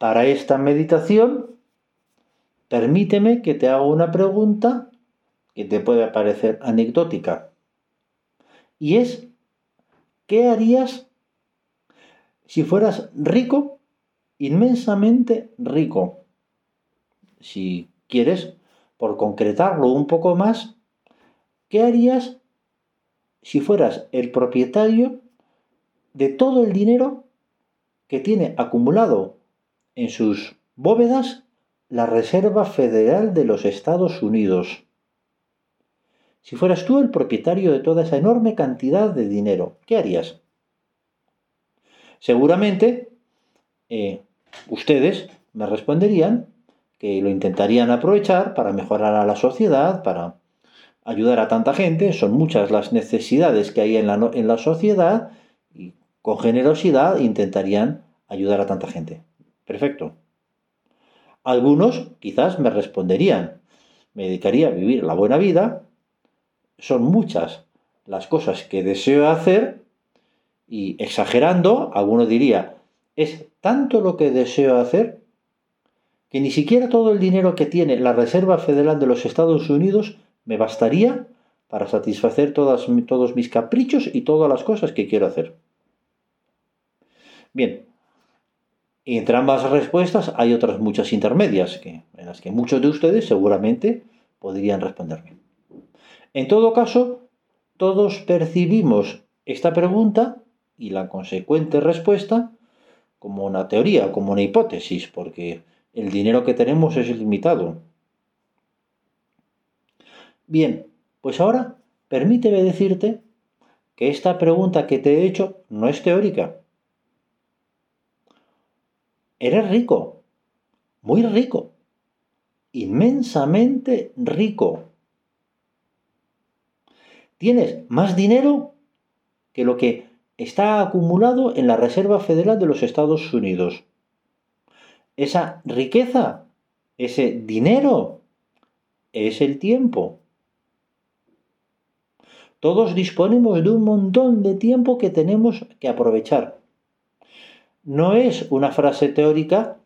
para esta meditación, permíteme que te haga una pregunta que te puede parecer anecdótica. Y es, ¿qué harías si fueras rico, inmensamente rico? Si quieres, por concretarlo un poco más, ¿qué harías si fueras el propietario de todo el dinero que tiene acumulado en sus bóvedas la Reserva Federal de los Estados Unidos? Si fueras tú el propietario de toda esa enorme cantidad de dinero, ¿qué harías? Seguramente eh, ustedes me responderían que lo intentarían aprovechar para mejorar a la sociedad, para ayudar a tanta gente. Son muchas las necesidades que hay en la, en la sociedad y con generosidad intentarían ayudar a tanta gente. Perfecto. Algunos quizás me responderían, me dedicaría a vivir la buena vida, son muchas las cosas que deseo hacer y exagerando, alguno diría, es tanto lo que deseo hacer que ni siquiera todo el dinero que tiene la Reserva Federal de los Estados Unidos me bastaría para satisfacer todos mis caprichos y todas las cosas que quiero hacer. Bien, entre ambas respuestas hay otras muchas intermedias que, en las que muchos de ustedes seguramente podrían responderme. En todo caso, todos percibimos esta pregunta y la consecuente respuesta como una teoría, como una hipótesis, porque el dinero que tenemos es limitado. Bien, pues ahora permíteme decirte que esta pregunta que te he hecho no es teórica. Eres rico, muy rico, inmensamente rico tienes más dinero que lo que está acumulado en la Reserva Federal de los Estados Unidos. Esa riqueza, ese dinero, es el tiempo. Todos disponemos de un montón de tiempo que tenemos que aprovechar. No es una frase teórica,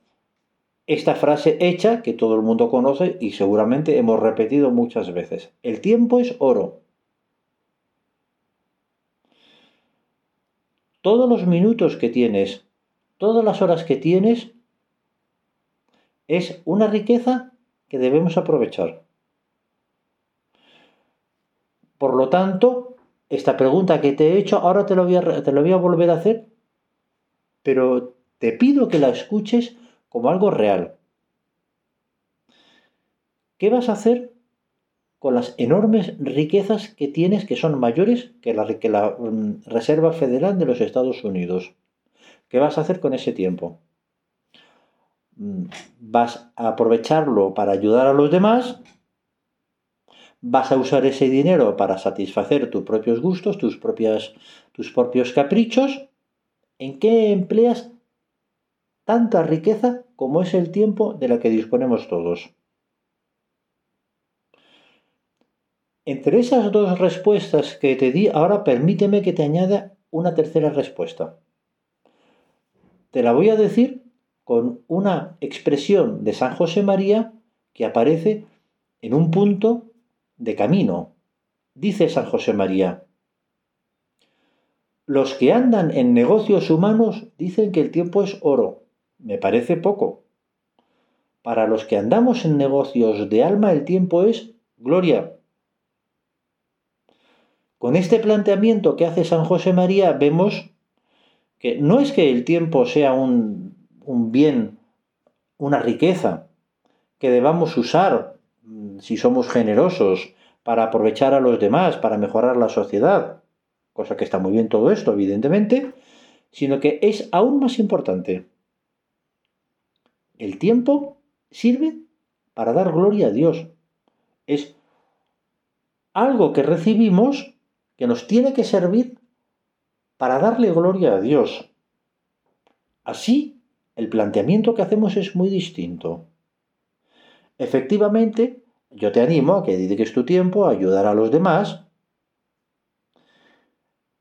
esta frase hecha que todo el mundo conoce y seguramente hemos repetido muchas veces. El tiempo es oro. todos los minutos que tienes, todas las horas que tienes, es una riqueza que debemos aprovechar. Por lo tanto, esta pregunta que te he hecho, ahora te lo voy voy a volver a hacer, pero te pido que la escuches como algo real. ¿Qué vas a hacer con las enormes riquezas que tienes que son mayores que la, la mm, Reserva Federal de los Estados Unidos. ¿Qué vas a hacer con ese tiempo? Mm, ¿Vas a aprovecharlo para ayudar a los demás? ¿Vas a usar ese dinero para satisfacer tus propios gustos, tus, propias, tus propios caprichos? ¿En qué empleas tanta riqueza como es el tiempo de la que disponemos todos? Entre esas dos respuestas que te di, ahora permíteme que te añada una tercera respuesta. Te la voy a decir con una expresión de San José María que aparece en un punto de camino. Dice San José María, los que andan en negocios humanos dicen que el tiempo es oro. Me parece poco. Para los que andamos en negocios de alma el tiempo es gloria. Con este planteamiento que hace San José María vemos que no es que el tiempo sea un, bien, una riqueza, que debamos usar mm, si somos generosos para aprovechar a los demás, para mejorar la sociedad, cosa que está muy bien todo esto, evidentemente, sino que es aún más importante. El tiempo sirve para dar gloria a Dios. Es algo que recibimos que nos tiene que servir para darle gloria a Dios. Así, el planteamiento que hacemos es muy distinto. Efectivamente, yo te animo a que dediques tu tiempo a ayudar a los demás,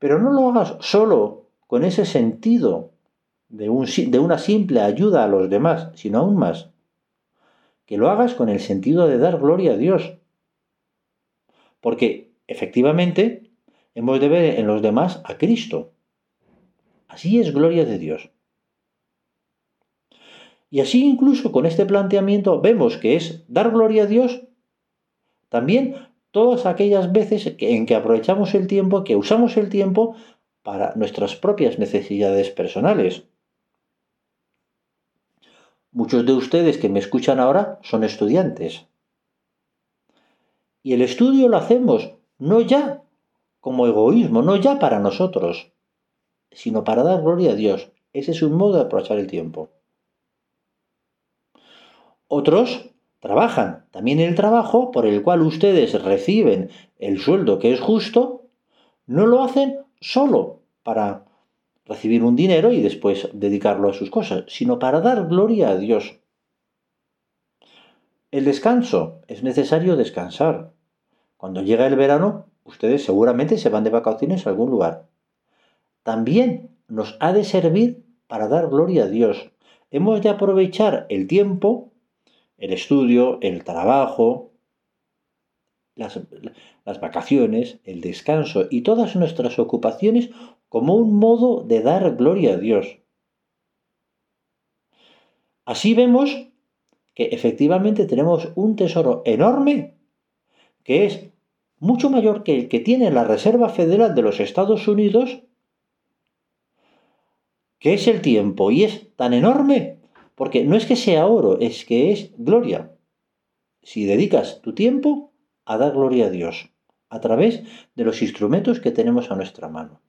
pero no lo hagas solo con ese sentido de, un, de una simple ayuda a los demás, sino aún más, que lo hagas con el sentido de dar gloria a Dios. Porque efectivamente hemos de ver en los demás a Cristo. Así es gloria de Dios. Y así incluso con este planteamiento vemos que es dar gloria a Dios también todas aquellas veces en que aprovechamos el tiempo, que usamos el tiempo para nuestras propias necesidades personales. Muchos de ustedes que me escuchan ahora son estudiantes. Y el estudio lo hacemos no ya como egoísmo, no ya para nosotros, sino para dar gloria a Dios. Ese es un modo de aprovechar el tiempo. Otros trabajan también el trabajo por el cual ustedes reciben el sueldo que es justo, no lo hacen solo para recibir un dinero y después dedicarlo a sus cosas, sino para dar gloria a Dios. El descanso, es necesario descansar. Cuando llega el verano, ustedes seguramente se van de vacaciones a algún lugar. También nos ha de servir para dar gloria a Dios. Hemos de aprovechar el tiempo, el estudio, el trabajo, las, vacaciones, el descanso y todas nuestras ocupaciones como un modo de dar gloria a Dios. Así vemos que efectivamente tenemos un tesoro enorme que es mucho mayor que el que tiene la Reserva Federal de los Estados Unidos, que es el tiempo, y es tan enorme porque no es que sea oro, es que es gloria. Si dedicas tu tiempo a dar gloria a Dios a través de los instrumentos que tenemos a nuestra mano.